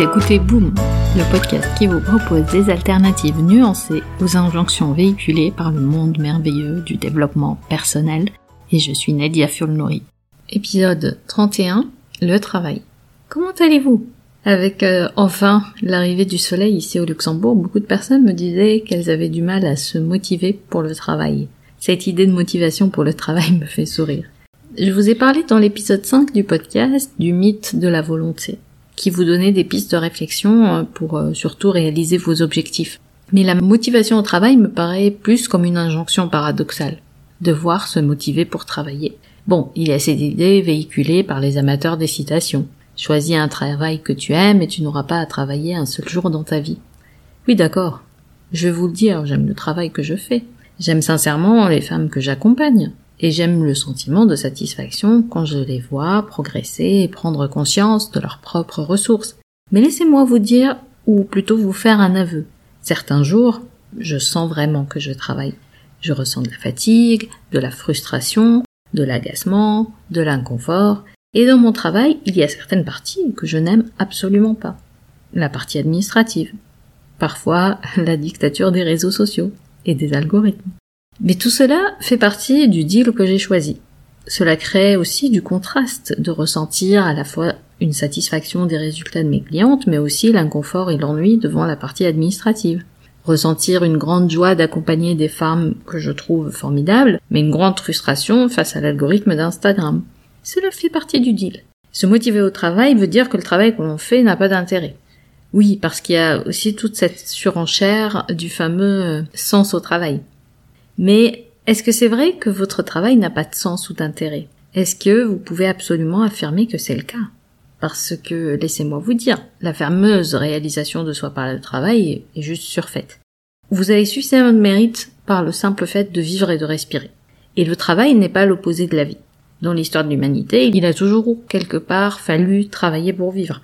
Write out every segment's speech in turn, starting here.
écoutez Boom, le podcast qui vous propose des alternatives nuancées aux injonctions véhiculées par le monde merveilleux du développement personnel. Et je suis Nadia Fulnori. Épisode 31, le travail. Comment allez-vous? Avec euh, enfin l'arrivée du soleil ici au Luxembourg, beaucoup de personnes me disaient qu'elles avaient du mal à se motiver pour le travail. Cette idée de motivation pour le travail me fait sourire. Je vous ai parlé dans l'épisode 5 du podcast du mythe de la volonté qui vous donnait des pistes de réflexion euh, pour euh, surtout réaliser vos objectifs. Mais la motivation au travail me paraît plus comme une injonction paradoxale. Devoir se motiver pour travailler. Bon, il y a cette idée véhiculée par les amateurs des citations. Choisis un travail que tu aimes et tu n'auras pas à travailler un seul jour dans ta vie. Oui, d'accord. Je vais vous le dire, j'aime le travail que je fais. J'aime sincèrement les femmes que j'accompagne et j'aime le sentiment de satisfaction quand je les vois progresser et prendre conscience de leurs propres ressources. Mais laissez-moi vous dire, ou plutôt vous faire un aveu. Certains jours, je sens vraiment que je travaille. Je ressens de la fatigue, de la frustration, de l'agacement, de l'inconfort, et dans mon travail, il y a certaines parties que je n'aime absolument pas. La partie administrative. Parfois, la dictature des réseaux sociaux et des algorithmes. Mais tout cela fait partie du deal que j'ai choisi. Cela crée aussi du contraste de ressentir à la fois une satisfaction des résultats de mes clientes, mais aussi l'inconfort et l'ennui devant la partie administrative. Ressentir une grande joie d'accompagner des femmes que je trouve formidables, mais une grande frustration face à l'algorithme d'Instagram. Cela fait partie du deal. Se motiver au travail veut dire que le travail que l'on fait n'a pas d'intérêt. Oui, parce qu'il y a aussi toute cette surenchère du fameux sens au travail. Mais est-ce que c'est vrai que votre travail n'a pas de sens ou d'intérêt? Est-ce que vous pouvez absolument affirmer que c'est le cas? Parce que, laissez-moi vous dire, la fameuse réalisation de soi par le travail est juste surfaite. Vous avez suffisamment de mérite par le simple fait de vivre et de respirer. Et le travail n'est pas l'opposé de la vie. Dans l'histoire de l'humanité, il a toujours quelque part fallu travailler pour vivre.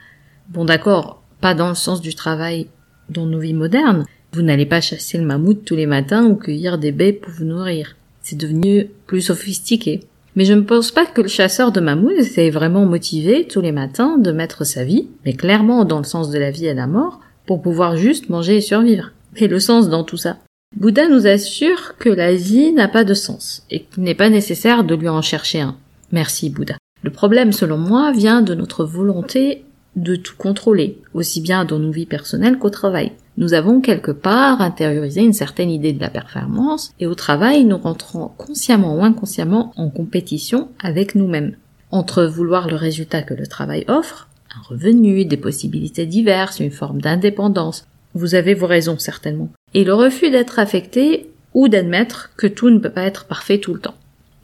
Bon d'accord, pas dans le sens du travail dans nos vies modernes, vous n'allez pas chasser le mammouth tous les matins ou cueillir des baies pour vous nourrir. C'est devenu plus sophistiqué. Mais je ne pense pas que le chasseur de mammouth s'est vraiment motivé tous les matins de mettre sa vie, mais clairement dans le sens de la vie et la mort, pour pouvoir juste manger et survivre. Et le sens dans tout ça. Bouddha nous assure que la vie n'a pas de sens et qu'il n'est pas nécessaire de lui en chercher un. Merci Bouddha. Le problème, selon moi, vient de notre volonté de tout contrôler, aussi bien dans nos vies personnelles qu'au travail. Nous avons quelque part intériorisé une certaine idée de la performance et au travail nous rentrons consciemment ou inconsciemment en compétition avec nous-mêmes. Entre vouloir le résultat que le travail offre, un revenu, des possibilités diverses, une forme d'indépendance, vous avez vos raisons certainement, et le refus d'être affecté ou d'admettre que tout ne peut pas être parfait tout le temps.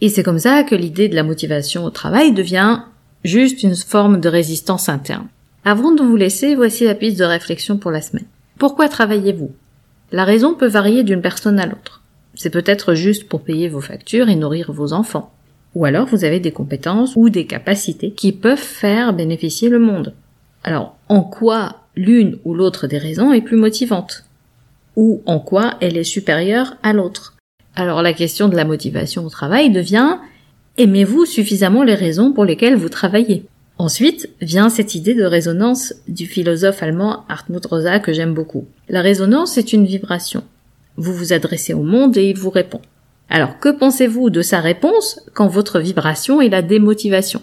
Et c'est comme ça que l'idée de la motivation au travail devient juste une forme de résistance interne. Avant de vous laisser, voici la piste de réflexion pour la semaine. Pourquoi travaillez-vous? La raison peut varier d'une personne à l'autre. C'est peut-être juste pour payer vos factures et nourrir vos enfants. Ou alors vous avez des compétences ou des capacités qui peuvent faire bénéficier le monde. Alors, en quoi l'une ou l'autre des raisons est plus motivante? Ou en quoi elle est supérieure à l'autre? Alors la question de la motivation au travail devient aimez-vous suffisamment les raisons pour lesquelles vous travaillez? Ensuite vient cette idée de résonance du philosophe allemand Hartmut Rosa que j'aime beaucoup. La résonance est une vibration. Vous vous adressez au monde et il vous répond. Alors que pensez-vous de sa réponse quand votre vibration est la démotivation?